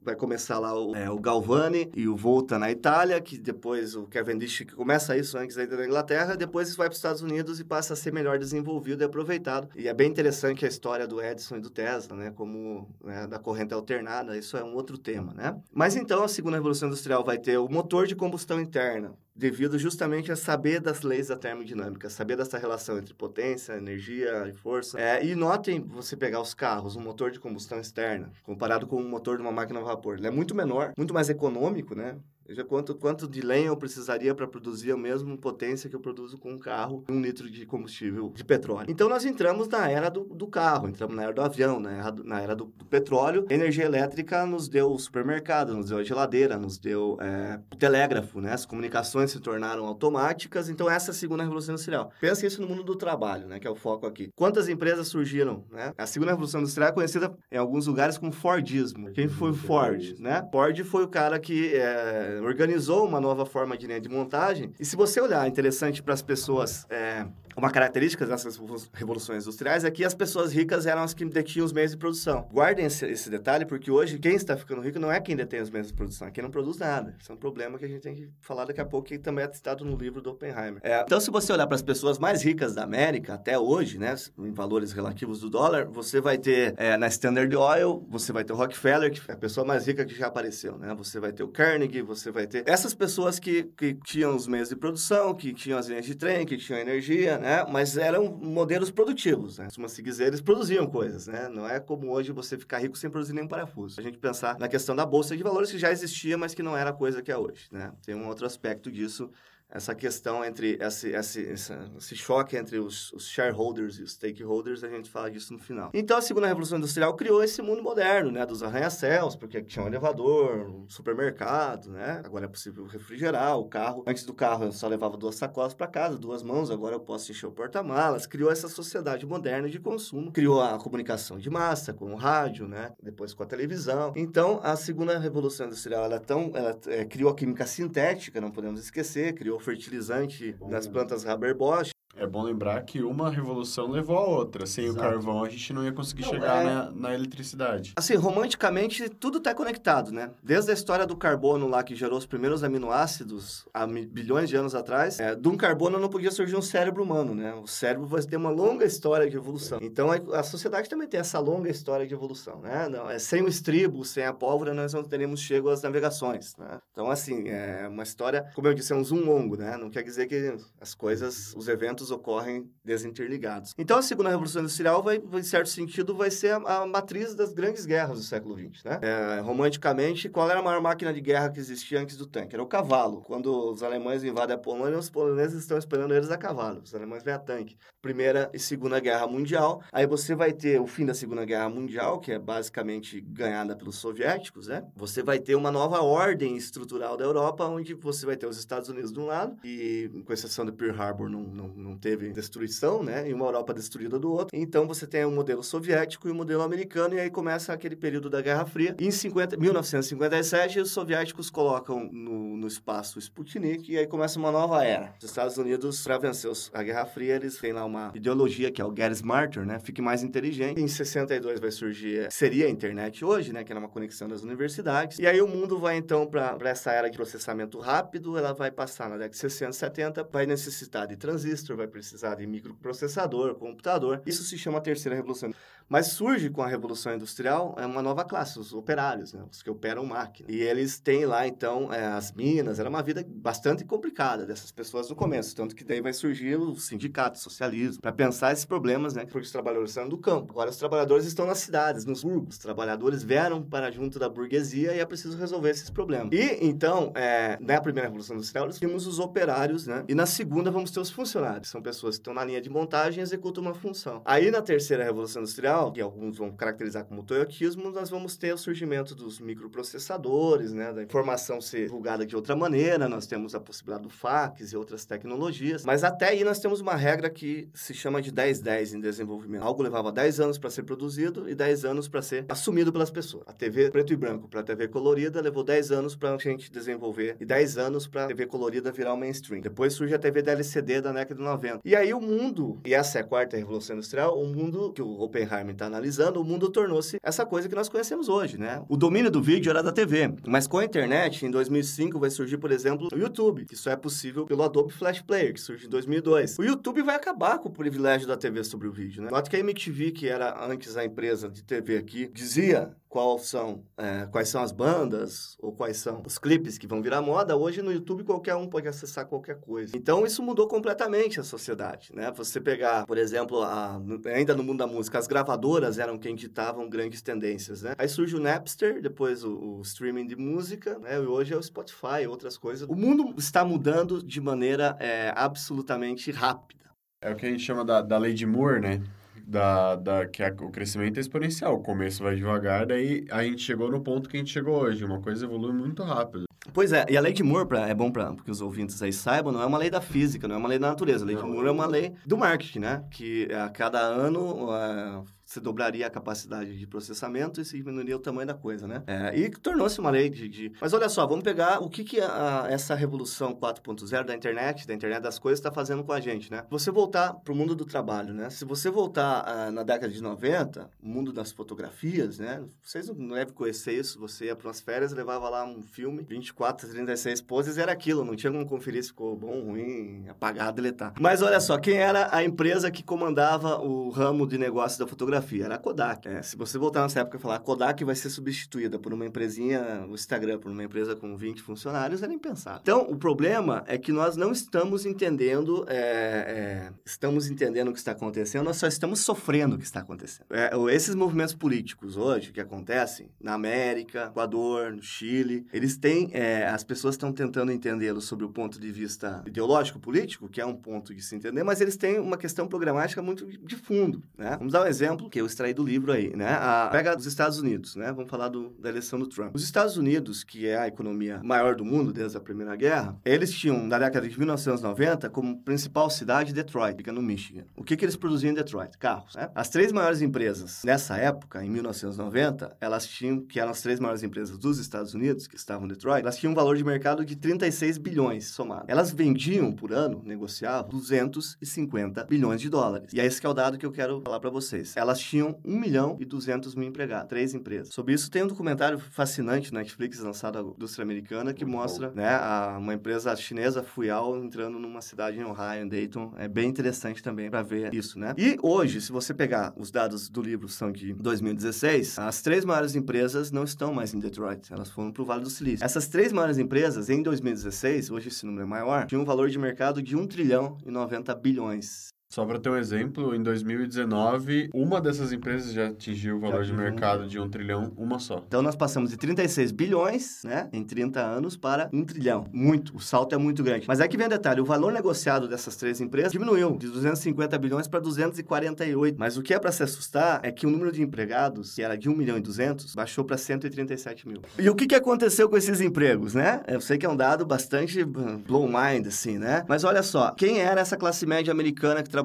vai começar lá o, é, o Galvani e o Volta na Itália, que depois o Cavendish que começa isso antes ainda da Inglaterra, depois isso vai para os Estados Unidos e passa a ser melhor desenvolvido e aproveitado. E é bem interessante a história do Edison e do Tesla, né, como né, da corrente alternada, isso é um outro tema, né? Mas então a segunda revolução industrial vai ter o motor de combustão interna, devido justamente a saber das leis da termodinâmica, saber dessa relação entre potência, energia e força. É, e notem, você pegar os carros, um motor de combustão externa, comparado com o motor de uma máquina a vapor, ele é muito menor, muito mais econômico, né? Veja quanto, quanto de lenha eu precisaria para produzir a mesma potência que eu produzo com um carro, um litro de combustível de petróleo. Então nós entramos na era do, do carro, entramos na era do avião, na era do, na era do, do petróleo. A energia elétrica nos deu o supermercado, nos deu a geladeira, nos deu é, o telégrafo, né? As comunicações se tornaram automáticas. Então essa é a segunda revolução industrial. Pensa isso no mundo do trabalho, né? Que é o foco aqui. Quantas empresas surgiram, né? A segunda revolução industrial é conhecida em alguns lugares como Fordismo. Quem foi o Ford, né? Ford foi o cara que é, organizou uma nova forma de linha de montagem. E se você olhar, interessante para as pessoas é, uma característica dessas revoluções industriais é que as pessoas ricas eram as que detinham os meios de produção. Guardem esse, esse, detalhe, porque hoje quem está ficando rico não é quem detém os meios de produção, é quem não produz nada. Isso é um problema que a gente tem que falar daqui a pouco, que também é citado no livro do Oppenheimer. É, então, se você olhar para as pessoas mais ricas da América, até hoje, né, em valores relativos do dólar, você vai ter é, na Standard Oil, você vai ter o Rockefeller, que é a pessoa mais rica que já apareceu, né? Você vai ter o Carnegie, você vai ter essas pessoas que, que tinham os meios de produção, que tinham as linhas de trem, que tinham energia, né? Mas eram modelos produtivos, né? Se se eles produziam coisas, né? Não é como hoje você ficar rico sem produzir nenhum parafuso. A gente pensar na questão da bolsa de valores que já existia, mas que não era a coisa que é hoje, né? Tem um outro aspecto disso essa questão entre esse, esse, esse choque entre os, os, shareholders e os stakeholders, a gente fala disso no final. Então, a segunda revolução industrial criou esse mundo moderno, né, dos arranha-céus, porque tinha um elevador, um supermercado, né? Agora é possível refrigerar o carro. Antes do carro eu só levava duas sacolas para casa, duas mãos, agora eu posso encher o porta-malas. Criou essa sociedade moderna de consumo, criou a comunicação de massa com o rádio, né? Depois com a televisão. Então, a segunda revolução industrial, ela, é tão, ela é, criou a química sintética, não podemos esquecer, criou fertilizante das plantas Haber-Bosch, é bom lembrar que uma revolução levou a outra. Sem Exato. o carvão, a gente não ia conseguir não, chegar é... na, na, eletricidade. Assim, romanticamente, tudo está conectado, né? Desde a história do carbono lá, que gerou os primeiros aminoácidos há bilhões de anos atrás, é, de um carbono não podia surgir um cérebro humano, né? O cérebro vai ter uma longa história de evolução. Então, a, a sociedade também tem essa longa história de evolução, né? Não, é, sem o estribo, sem a pólvora, nós não teremos chego às navegações, né? Então, assim, é uma história, como eu disse, é um zoom longo, né? Não quer dizer que as coisas, os eventos ocorrem desinterligados. Então, a segunda revolução industrial, vai, em certo sentido, vai ser a, a matriz das grandes guerras do século XX. Né? É, romanticamente, qual era a maior máquina de guerra que existia antes do tanque? Era o cavalo. Quando os alemães invadem a Polônia, os poloneses estão esperando eles a cavalo. Os alemães vêm a tanque. Primeira e Segunda Guerra Mundial. Aí você vai ter o fim da Segunda Guerra Mundial, que é basicamente ganhada pelos soviéticos. Né? Você vai ter uma nova ordem estrutural da Europa, onde você vai ter os Estados Unidos de um lado, e com exceção de Pearl Harbor, não, não, não não teve destruição, né? E uma Europa destruída do outro. Então você tem o modelo soviético e o modelo americano, e aí começa aquele período da Guerra Fria. Em 50, 1957, os soviéticos colocam no, no espaço Sputnik, e aí começa uma nova era. Os Estados Unidos, para vencer a Guerra Fria, eles têm lá uma ideologia que é o Get Smarter, né? Fique mais inteligente. Em 62 vai surgir, seria a internet hoje, né? Que era uma conexão das universidades. E aí o mundo vai então para essa era de processamento rápido, ela vai passar na década de 60, 70, vai necessitar de transistor, vai precisar de microprocessador, computador. Isso se chama terceira revolução. Mas surge com a Revolução Industrial é uma nova classe, os operários, né? os que operam máquina. E eles têm lá, então, é, as minas. Era uma vida bastante complicada dessas pessoas no começo. Tanto que daí vai surgir o sindicato, o socialismo, para pensar esses problemas, né? Porque os trabalhadores saíram do campo. Agora os trabalhadores estão nas cidades, nos burgos. Os trabalhadores vieram para junto da burguesia e é preciso resolver esses problemas. E, então, é, na primeira Revolução Industrial, nós tínhamos os operários, né? E na segunda vamos ter os funcionários. São pessoas que estão na linha de montagem e executam uma função. Aí, na terceira Revolução Industrial, que alguns vão caracterizar como toyotismo, nós vamos ter o surgimento dos microprocessadores, né, da informação ser divulgada de outra maneira, nós temos a possibilidade do fax e outras tecnologias, mas até aí nós temos uma regra que se chama de 10-10 em desenvolvimento. Algo levava 10 anos para ser produzido e 10 anos para ser assumido pelas pessoas. A TV preto e branco para a TV colorida levou 10 anos para a gente desenvolver e 10 anos para a TV colorida virar o mainstream. Depois surge a TV da LCD da década de 90. E aí o mundo, e essa é a quarta revolução industrial, o mundo que o Oppenheimer está analisando, o mundo tornou-se essa coisa que nós conhecemos hoje, né? O domínio do vídeo era da TV, mas com a internet, em 2005, vai surgir, por exemplo, o YouTube, que só é possível pelo Adobe Flash Player, que surge em 2002. O YouTube vai acabar com o privilégio da TV sobre o vídeo, né? Nota que a MTV, que era antes a empresa de TV aqui, dizia qual são, é, quais são as bandas ou quais são os clipes que vão virar moda, hoje no YouTube qualquer um pode acessar qualquer coisa. Então isso mudou completamente a sociedade, né? Você pegar, por exemplo, a, ainda no mundo da música, as gravadoras eram quem ditavam grandes tendências, né? Aí surge o Napster, depois o, o streaming de música, né? E hoje é o Spotify, outras coisas. O mundo está mudando de maneira é, absolutamente rápida. É o que a gente chama da, da lei de Moore, né? Da, da, que a, o crescimento é exponencial. O começo vai devagar, daí a gente chegou no ponto que a gente chegou hoje. Uma coisa evolui muito rápido. Pois é, e a lei de Moore, pra, é bom para que os ouvintes aí saibam, não é uma lei da física, não é uma lei da natureza. A lei não. de Moore é uma lei do marketing, né? Que a cada ano... você dobraria a capacidade de processamento e se diminuiria o tamanho da coisa, né? É, e tornou-se uma lei de, de, Mas olha só, vamos pegar o que, que a, essa revolução 4.0 da internet, da internet das coisas, está fazendo com a gente, né? Você voltar para o mundo do trabalho, né? Se você voltar ah, na década de 90, o mundo das fotografias, né? Vocês não devem conhecer isso, você ia para umas férias, levava lá um filme, 24, 36 poses, era aquilo, não tinha como conferir se ficou bom, ruim, apagar, deletar. Mas olha só, quem era a empresa que comandava o ramo de negócio da fotografia? Fotografia, era a Kodak. É, se você voltar nessa época e falar Kodak vai ser substituída por uma empresinha, o Instagram, por uma empresa com 20 funcionários, era impensável. Então, o problema é que nós não estamos entendendo, é, é, estamos entendendo o que está acontecendo, nós só estamos sofrendo o que está acontecendo. É, esses movimentos políticos hoje que acontecem na América, Equador, no Chile, eles têm, é, as pessoas estão tentando entendê-los sobre o ponto de vista ideológico político, que é um ponto de se entender, mas eles têm uma questão programática muito de fundo. Né? Vamos dar um exemplo que eu extraí do livro aí, né? A, pega os Estados Unidos, né? Vamos falar do, da eleição do Trump. Os Estados Unidos, que é a economia maior do mundo desde a Primeira Guerra, eles tinham, na década de 1990, como principal cidade Detroit, fica no Michigan. O que, que eles produziam em Detroit? Carros, né? As três maiores empresas nessa época, em 1990, elas tinham, que eram as três maiores empresas dos Estados Unidos, que estavam em Detroit, elas tinham um valor de mercado de 36 bilhões somado. Elas vendiam por ano, negociavam, 250 bilhões de dólares. E é esse que é o dado que eu quero falar para vocês. Elas tinham 1 milhão e 200 mil empregados, três empresas. Sobre isso tem um documentário fascinante na Netflix, lançado à indústria americana, que Muito mostra né, a, uma empresa chinesa, Fuyao, entrando numa cidade em Ohio, em Dayton. É bem interessante também para ver isso, né? E hoje, se você pegar os dados do livro, são de 2016, as três maiores empresas não estão mais em Detroit, elas foram para o Vale do Silício. Essas três maiores empresas, em 2016, hoje esse número é maior, tinham um valor de mercado de 1 trilhão e 90 bilhões. Só para ter um exemplo, em 2019, uma dessas empresas já atingiu o valor de mercado de um trilhão, uma só. Então nós passamos de 36 bilhões, né, em 30 anos para um trilhão. Muito, o salto é muito grande. Mas aqui vem o detalhe, o valor negociado dessas três empresas diminuiu de 250 bilhões para 248. Mas o que é para se assustar é que o número de empregados, que era de 1 milhão e 200, baixou para 137 mil. E o que, que aconteceu com esses empregos, né? Eu sei que é um dado bastante blow mind, assim, né? Mas olha só, quem era essa classe média americana que trabalhava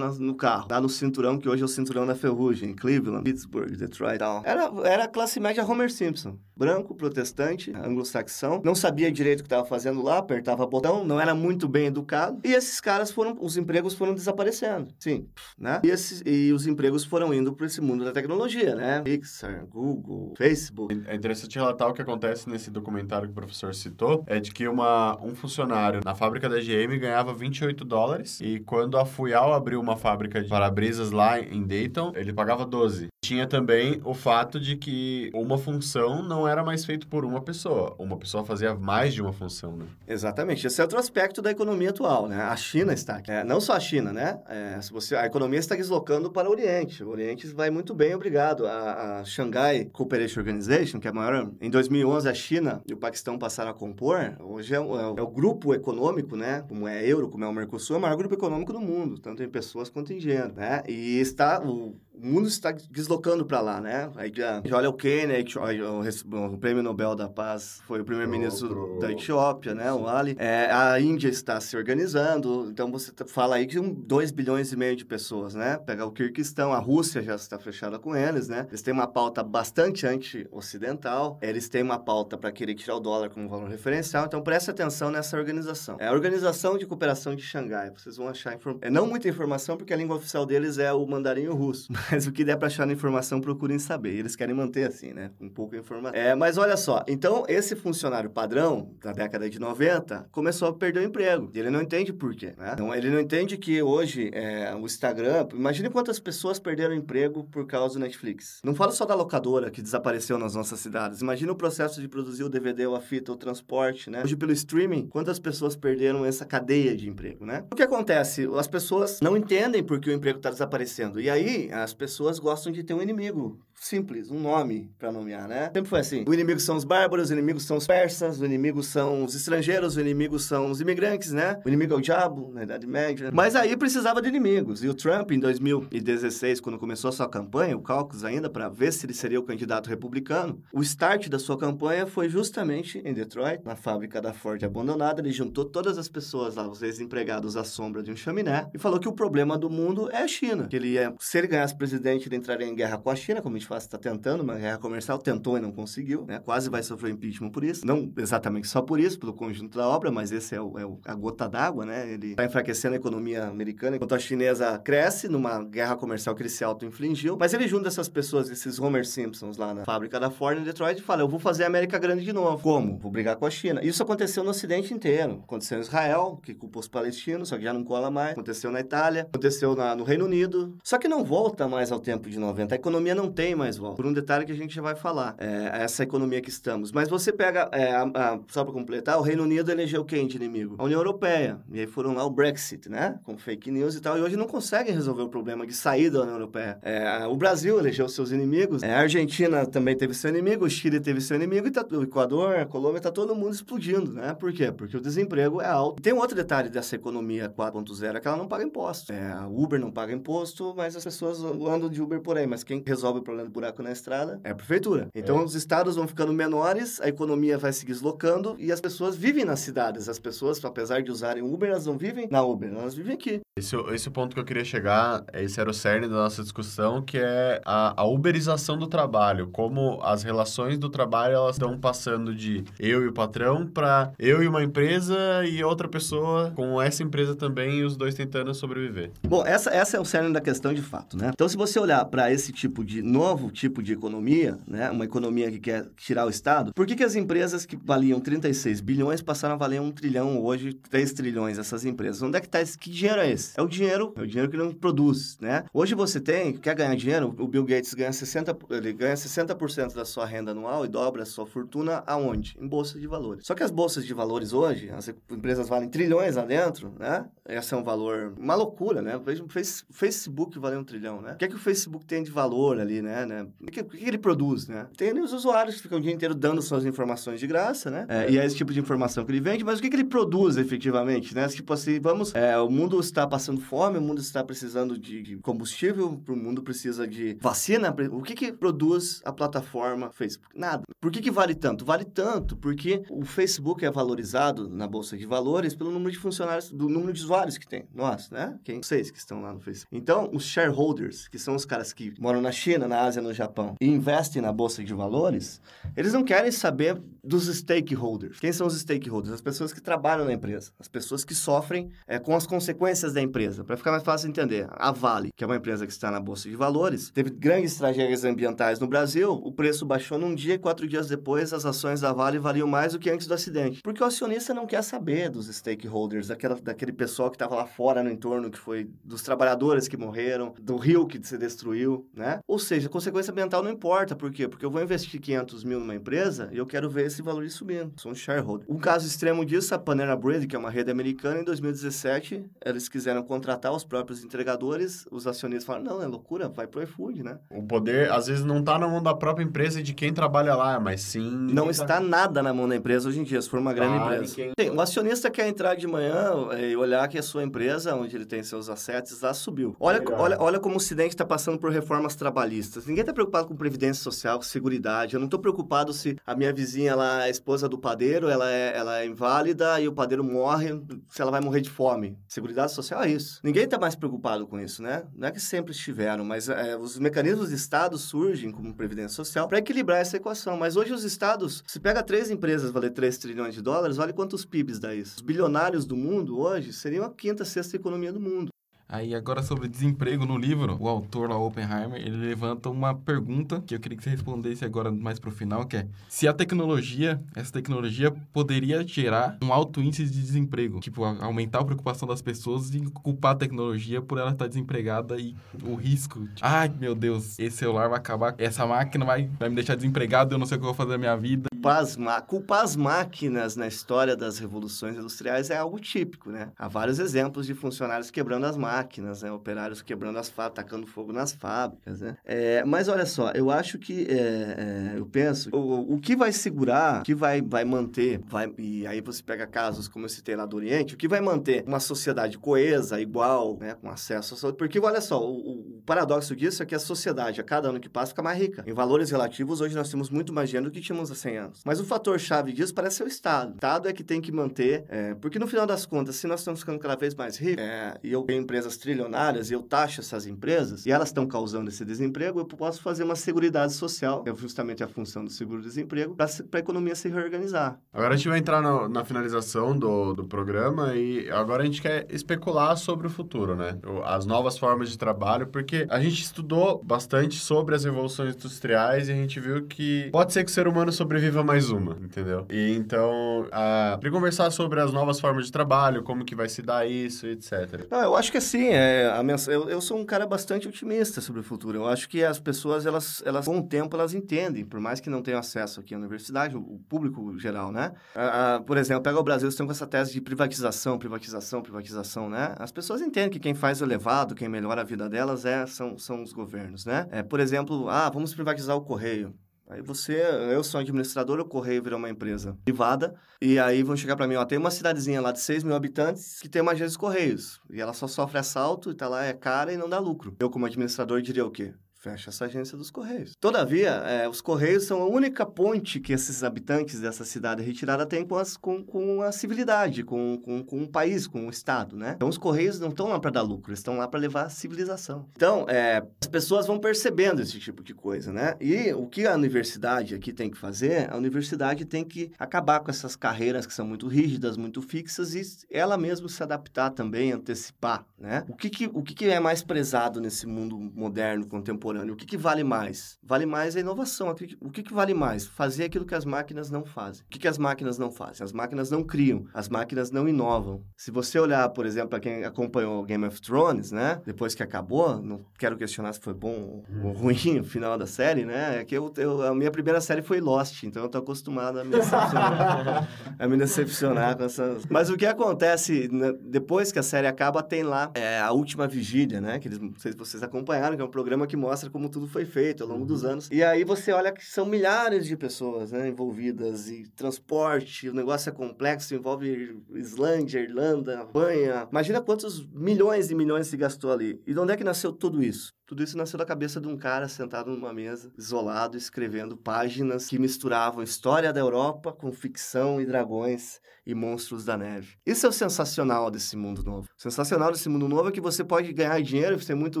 no carro, lá no cinturão que hoje é o cinturão da ferrugem, Cleveland, Pittsburgh, Detroit tal. Era, era classe média Homer Simpson. Branco, protestante, anglo-saxão, não sabia direito o que estava fazendo lá, apertava botão, não era muito bem educado. E esses caras foram, os empregos foram desaparecendo. Sim, né? E, esses, e os empregos foram indo para esse mundo da tecnologia, né? Pixar, Google, Facebook. É interessante relatar o que acontece nesse documentário que o professor citou, é de que uma, um funcionário na fábrica da GM ganhava 28 dólares e quando a Fuyal abriu uma fábrica de para-brisas lá em Dayton, ele pagava 12. Tinha também o fato de que uma função não era mais feita por uma pessoa. Uma pessoa fazia mais de uma função, né? Exatamente. Esse é outro aspecto da economia atual, né? A China está. É, não só a China, né? É, se você, a economia está deslocando para o Oriente. O Oriente vai muito bem, obrigado. A, a Shanghai Cooperation Organization, que é a maior... Em 2011, a China e o Paquistão passaram a compor. Hoje é, o, é o grupo econômico, né? Como é a Euro, como é o Mercosul, é o maior grupo econômico do mundo. Tanto em pessoas dinheiro, né? E está... O, o mundo está deslocando para lá, né? Aí já, olha o Kennedy, o, o prêmio Nobel da Paz foi o primeiro-ministro da Etiópia, né? O Ali. É, a Índia está se organizando, então você fala aí de 2 bilhões e meio de pessoas, né? Pegar o Kirguistão, a Rússia já está fechada com eles, né? Eles têm uma pauta bastante anti-ocidental, eles têm uma pauta para querer tirar o dólar como valor referencial, então preste atenção nessa organização. É a Organização de Cooperação de Xangai, vocês vão achar inform... é, não muita informação porque a língua oficial deles é o mandarim russo. Mas o que der para achar na informação, procurem saber. Eles querem manter assim, né? Com pouca informação. É, mas olha só, então esse funcionário padrão da década de 90 começou a perder o emprego. Ele não entende por quê, né? Então ele não entende que hoje é, o Instagram. Imagine quantas pessoas perderam emprego por causa do Netflix. Não falo só da locadora que desapareceu nas nossas cidades. Imagina o processo de produzir o DVD, ou a fita, o transporte, né? Hoje, pelo streaming, quantas pessoas perderam essa cadeia de emprego, né? O que acontece? As pessoas não entendem por que o emprego está desaparecendo. E aí, as pessoas gostam de ter um inimigo simples, um nome para nomear, né? Sempre foi assim. O inimigo são os bárbaros, o inimigo são os persas, o inimigo são os estrangeiros, o inimigo são os imigrantes, né? O inimigo é o diabo, na Idade Média. Mas aí precisava de inimigos. E o Trump, em 2016, quando começou sua campanha, o caucus ainda, para ver se ele seria o candidato republicano, o start da sua campanha foi justamente em Detroit, na fábrica da Ford abandonada. Ele juntou todas as pessoas lá, os ex-empregados à sombra de um chaminé, e falou que o problema do mundo é a China. Que ele ia, se ele ganhasse presidente, ele entraria em guerra com a China, como a gente está tentando uma guerra comercial, tentou e não conseguiu, né? Quase vai sofrer impeachment por isso. Não exatamente só por isso, pelo conjunto da obra, mas esse é, o, é a gota d'água, né? Ele está enfraquecendo a economia americana, enquanto a chinesa cresce numa guerra comercial que ele se auto-infligiu. Mas ele junta essas pessoas, esses Homer Simpsons lá na fábrica da Ford em Detroit e fala: Eu vou fazer a América grande de novo. Como? Vou brigar com a China. Isso aconteceu no Ocidente inteiro. Aconteceu em Israel, que culpa os palestinos, só que já não cola mais. Aconteceu na Itália, aconteceu na, no Reino Unido. Só que não volta mais ao tempo de 90. A economia não tem mais volta. Por um detalhe que a gente já vai falar. É, essa economia que estamos. Mas você pega, é, a, a, só para completar, o Reino Unido elegeu quem de inimigo? A União Europeia. E aí foram lá o Brexit, né? Com fake news e tal. E hoje não conseguem resolver o problema de sair da União Europeia. É, o Brasil elegeu seus inimigos. É, a Argentina também teve seu inimigo. O Chile teve seu inimigo. E tá, o Equador, a Colômbia, tá todo mundo explodindo, né? Por quê? Porque o desemprego é alto. E tem um outro detalhe dessa economia 4.0 é que ela não paga imposto. É, a Uber não paga imposto, mas as pessoas andam de Uber por aí. Mas quem resolve o problema buraco na estrada é a prefeitura. Então, é. os estados vão ficando menores, a economia vai se deslocando e as pessoas vivem nas cidades. As pessoas, apesar de usarem Uber, elas não vivem na Uber, elas vivem aqui. Esse, esse é o ponto que eu queria chegar, esse era o cerne da nossa discussão, que é a, a uberização do trabalho. Como as relações do trabalho, elas estão passando de eu e o patrão para eu e uma empresa e outra pessoa com essa empresa também e os dois tentando sobreviver. Bom, essa, essa é o cerne da questão de fato, né? Então, se você olhar para esse tipo de novo tipo de economia, né? Uma economia que quer tirar o Estado, por que, que as empresas que valiam 36 bilhões passaram a valer um trilhão hoje, 3 trilhões, essas empresas? Onde é que tá esse? Que dinheiro é esse? É o dinheiro, é o dinheiro que não produz, né? Hoje você tem, quer ganhar dinheiro, o Bill Gates ganha 60, ele ganha 60% da sua renda anual e dobra a sua fortuna aonde? Em bolsa de valores. Só que as bolsas de valores hoje, as empresas valem trilhões lá dentro, né? Esse é um valor, uma loucura, né? O Facebook vale um trilhão, né? O que é que o Facebook tem de valor ali, né? Né? O, que, o que ele produz, né? Tem os usuários que ficam o dia inteiro dando suas informações de graça, né? É, e é esse tipo de informação que ele vende, mas o que, que ele produz efetivamente, né? Tipo assim, vamos, é, o mundo está passando fome, o mundo está precisando de combustível, o mundo precisa de vacina. O que que produz a plataforma Facebook? Nada. Por que que vale tanto? Vale tanto porque o Facebook é valorizado na bolsa de valores pelo número de funcionários, do número de usuários que tem. Nós, né? Quem? Vocês que estão lá no Facebook. Então, os shareholders, que são os caras que moram na China, na Ásia, no Japão, e investem na bolsa de valores, eles não querem saber dos stakeholders. Quem são os stakeholders? As pessoas que trabalham na empresa, as pessoas que sofrem é, com as consequências da empresa. Para ficar mais fácil de entender, a Vale, que é uma empresa que está na bolsa de valores, teve grandes tragédias ambientais no Brasil, o preço baixou num dia e quatro dias depois as ações da Vale valiam mais do que antes do acidente. Porque o acionista não quer saber dos stakeholders, daquela, daquele pessoal que estava lá fora no entorno, que foi dos trabalhadores que morreram, do rio que se destruiu, né? Ou seja, consequência ambiental não importa. Por quê? Porque eu vou investir 500 mil numa empresa e eu quero ver esse valor subindo. Sou um shareholder. Um caso extremo disso, a Panera Bread, que é uma rede americana, em 2017, eles quiseram contratar os próprios entregadores, os acionistas falaram, não, é loucura, vai pro iFood, né? O poder, às vezes, não tá na mão da própria empresa e de quem trabalha lá, mas sim... Não tá está tá... nada na mão da empresa hoje em dia, se for uma grande ah, empresa. Quem... Tem, o acionista quer entrar de manhã e olhar que a sua empresa, onde ele tem seus assets, lá subiu. Olha, olha, olha como o Ocidente está passando por reformas trabalhistas. Ninguém está preocupado com previdência social, com seguridade. Eu não estou preocupado se a minha vizinha lá, a esposa do padeiro, ela é, ela é inválida e o padeiro morre, se ela vai morrer de fome. Seguridade social é isso. Ninguém está mais preocupado com isso, né? Não é que sempre estiveram, mas é, os mecanismos de Estado surgem como previdência social para equilibrar essa equação. Mas hoje os Estados, se pega três empresas valer 3 trilhões de dólares, olha quantos PIBs dá isso. Os bilionários do mundo hoje seriam a quinta, sexta economia do mundo. Aí agora sobre desemprego no livro, o autor lá, Oppenheimer, ele levanta uma pergunta que eu queria que você respondesse agora mais pro final, que é se a tecnologia, essa tecnologia poderia gerar um alto índice de desemprego, tipo, aumentar a preocupação das pessoas e culpar a tecnologia por ela estar desempregada e o risco, tipo, ai meu Deus, esse celular vai acabar, essa máquina vai, vai me deixar desempregado, eu não sei o que eu vou fazer na minha vida. As, culpar as máquinas na história das revoluções industriais é algo típico, né? Há vários exemplos de funcionários quebrando as máquinas, né? Operários quebrando as fábricas, tacando fogo nas fábricas, né? É, mas olha só, eu acho que, é, é, eu penso, o, o que vai segurar, o que vai, vai manter, vai, e aí você pega casos como eu citei lá do Oriente, o que vai manter uma sociedade coesa, igual, né? Com acesso à saúde, porque olha só, o, o paradoxo disso é que a sociedade, a cada ano que passa, fica mais rica. Em valores relativos, hoje nós temos muito mais dinheiro do que tínhamos há 100 anos. Mas o fator-chave disso parece ser o Estado. O Estado é que tem que manter, é, porque no final das contas, se nós estamos ficando cada vez mais ricos, é, e eu tenho empresas trilionárias e eu taxo essas empresas, e elas estão causando esse desemprego, eu posso fazer uma seguridade social, que é justamente a função do seguro-desemprego, para a economia se reorganizar. Agora a gente vai entrar no, na finalização do, do programa e agora a gente quer especular sobre o futuro, né? As novas formas de trabalho, porque a gente estudou bastante sobre as revoluções industriais e a gente viu que pode ser que o ser humano sobreviva mais uma, entendeu? E então, a... para conversar sobre as novas formas de trabalho, como que vai se dar isso, etc. Não, eu acho que assim, é, a mens... eu, eu sou um cara bastante otimista sobre o futuro. Eu acho que as pessoas, elas, elas com o tempo, elas entendem, por mais que não tenham acesso aqui à universidade, o, o público geral, né? Ah, ah, por exemplo, pega o Brasil, eles estão com essa tese de privatização, privatização, privatização, né? As pessoas entendem que quem faz o elevado, quem melhora a vida delas é, são, são os governos, né? É, por exemplo, ah, vamos privatizar o correio. Aí você, eu sou administrador, o Correio virou uma empresa privada, e aí vão chegar para mim, ó, tem uma cidadezinha lá de 6 mil habitantes que tem uma agência de Correios, e ela só sofre assalto, e tá lá, é cara e não dá lucro. Eu, como administrador, diria o quê? Fecha essa agência dos Correios. Todavia, é, os Correios são a única ponte que esses habitantes dessa cidade retirada têm com, as, com, com a civilidade, com, com, com o país, com o Estado, né? Então, os Correios não estão lá para dar lucro, eles estão lá para levar a civilização. Então, é, as pessoas vão percebendo esse tipo de coisa, né? E o que a universidade aqui tem que fazer, a universidade tem que acabar com essas carreiras que são muito rígidas, muito fixas e ela mesma se adaptar também, antecipar, né? O que, que, o que, que é mais prezado nesse mundo moderno, contemporâneo? Contemporâneo. O que, que vale mais? Vale mais a inovação. O que, que vale mais? Fazer aquilo que as máquinas não fazem. O que, que as máquinas não fazem? As máquinas não criam, as máquinas não inovam. Se você olhar, por exemplo, para quem acompanhou Game of Thrones, né? Depois que acabou, não quero questionar se foi bom ou ruim o final da série, né? É que eu, eu, a minha primeira série foi Lost, então eu tô acostumado a me decepcionar, a me decepcionar com essas... Mas o que acontece, né? depois que a série acaba, tem lá é, a última vigília, né? Que eles, não sei se vocês acompanharam, que é um programa que mostra mostra como tudo foi feito ao longo uhum. dos anos. E aí você olha que são milhares de pessoas né, envolvidas e transporte, o negócio é complexo, envolve Islândia, Irlanda, Banha. Imagina quantos milhões e milhões se gastou ali. E de onde é que nasceu tudo isso? Tudo isso nasceu da cabeça de um cara sentado numa mesa, isolado, escrevendo páginas que misturavam história da Europa com ficção e dragões e monstros da neve. Isso é o sensacional desse mundo novo. O sensacional desse mundo novo é que você pode ganhar dinheiro e ser muito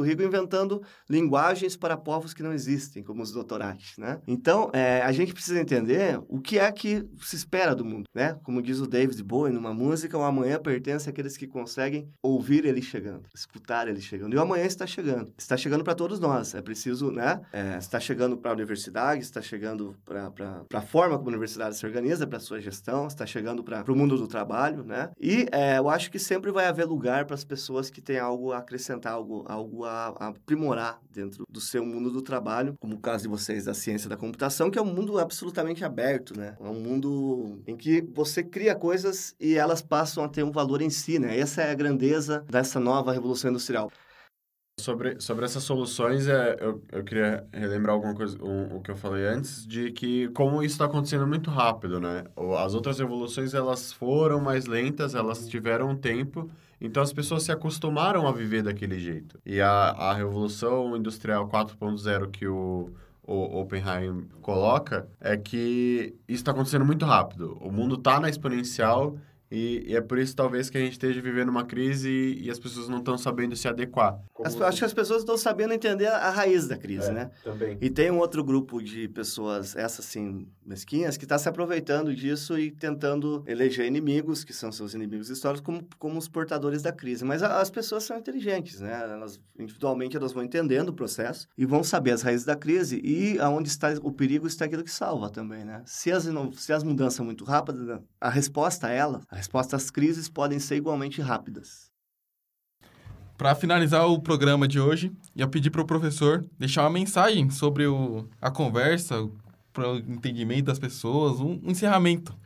rico inventando linguagens para povos que não existem, como os doutorates, né? Então, é, a gente precisa entender o que é que se espera do mundo, né? Como diz o David Bowie numa música, o amanhã pertence àqueles que conseguem ouvir ele chegando, escutar ele chegando. E o amanhã está chegando. Está chegando chegando para todos nós. É preciso, né? É, está chegando para a universidade, está chegando para a forma como a universidade se organiza, para a sua gestão, está chegando para o mundo do trabalho, né? E é, eu acho que sempre vai haver lugar para as pessoas que têm algo a acrescentar, algo, algo a, a, aprimorar dentro do seu mundo do trabalho, como o caso de vocês da ciência da computação, que é um mundo absolutamente aberto, né? É um mundo em que você cria coisas e elas passam a ter um valor em si, né? Essa é a grandeza dessa nova revolução industrial. Sobre, sobre essas soluções, é, eu, eu queria relembrar alguma coisa, um, o que eu falei antes, de que como isso está acontecendo muito rápido, né? As outras revoluções, elas foram mais lentas, elas tiveram um tempo, então as pessoas se acostumaram a viver daquele jeito. E a, a Revolução Industrial 4.0 que o, o Oppenheim coloca é que isso está acontecendo muito rápido. O mundo está na exponencial E, e é por isso, talvez, que a gente esteja vivendo uma crise e, e as pessoas não estão sabendo se adequar. As- acho que as pessoas estão sabendo entender a, a raiz da crise, É, né? Também. E tem um outro grupo de pessoas, essas sim, mesquinhas, que está se aproveitando disso e tentando eleger inimigos, que são seus inimigos históricos, como, como os portadores da crise. Mas a- as pessoas são inteligentes, né? Elas, individualmente, elas vão entendendo o processo e vão saber as raízes da crise e aonde está o perigo está aquilo que salva também, né? Se as, se as mudanças são muito rápidas, a resposta a ela, a resposta às crises podem ser igualmente rápidas. Para finalizar o programa de hoje, eu pedi para o professor deixar uma mensagem sobre o, a conversa, para o entendimento das pessoas, um, um encerramento.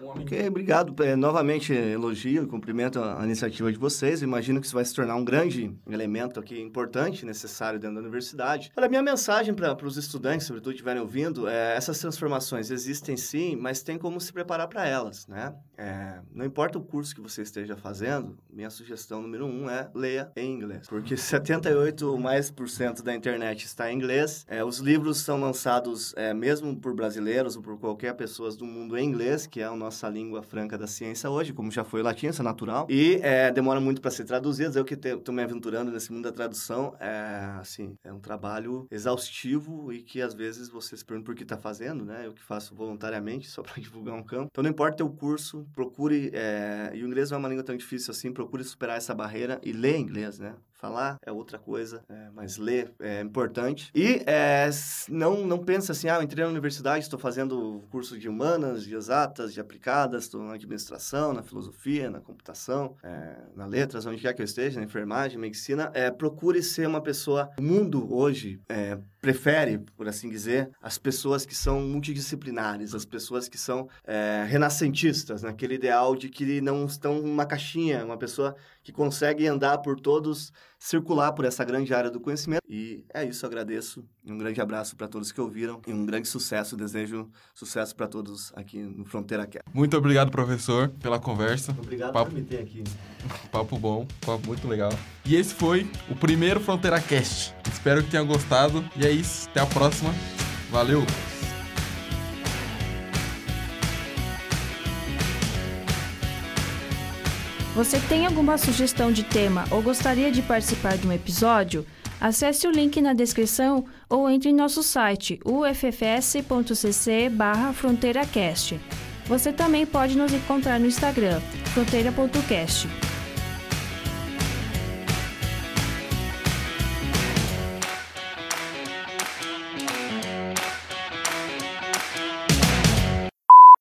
Ok, obrigado. É, novamente, elogio e cumprimento a a iniciativa de vocês. Imagino que isso vai se tornar um grande elemento aqui importante, necessário dentro da universidade. Olha, a minha mensagem para os estudantes, sobretudo, que estiverem ouvindo, é essas transformações existem sim, mas tem como se preparar para elas, né? É, não importa o curso que você esteja fazendo, minha sugestão número um é leia em inglês. Porque 78 ou mais por cento da internet está em inglês. É, os livros são lançados é, mesmo por brasileiros ou por qualquer pessoa do mundo em inglês, que é a nossa língua franca da ciência hoje, como já foi o latim, isso é natural. E é, demora muito para ser traduzido. Eu que estou me aventurando nesse mundo da tradução, é, assim, é um trabalho exaustivo e que às vezes você se pergunta por que está fazendo, né? Eu que faço voluntariamente, só para divulgar um campo. Então não importa o curso, procure, é, e o inglês não é uma língua tão difícil assim, procure superar essa barreira e ler inglês, né? Falar é outra coisa, é, mas ler é importante. E é, não, não pensa assim, ah, eu entrei na universidade, estou fazendo curso de humanas, de exatas, de aplicadas, estou na administração, na filosofia, na computação, é, na letras, onde quer que eu esteja, na enfermagem, medicina. É, procure ser uma pessoa... O mundo hoje é, prefere, por assim dizer, as pessoas que são multidisciplinares, as pessoas que são é, renascentistas, naquele ideal de que não estão numa caixinha, uma pessoa que consegue andar por todos, circular por essa grande área do conhecimento. E é isso, agradeço. Um grande abraço para todos que ouviram e um grande sucesso. Desejo sucesso para todos aqui no Fronteira Cast. Muito obrigado, professor, pela conversa. Obrigado Papo. por me ter aqui. Papo bom, papo muito legal. E esse foi o primeiro Fronteira Cast. Espero que tenham gostado. E é isso, até a próxima. Valeu! Você tem alguma sugestão de tema ou gostaria de participar de um episódio? Acesse o link na descrição ou entre em nosso site uffs.cc fronteiracast. Você também pode nos encontrar no Instagram, fronteira.cast.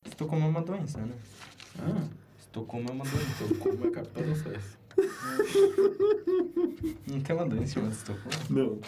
Estocolmo é uma doença, né? Ah, Estocolmo é uma doença. Estocolmo é a capital da Suécia. Não tem uma doença chamada Estocolmo? Não.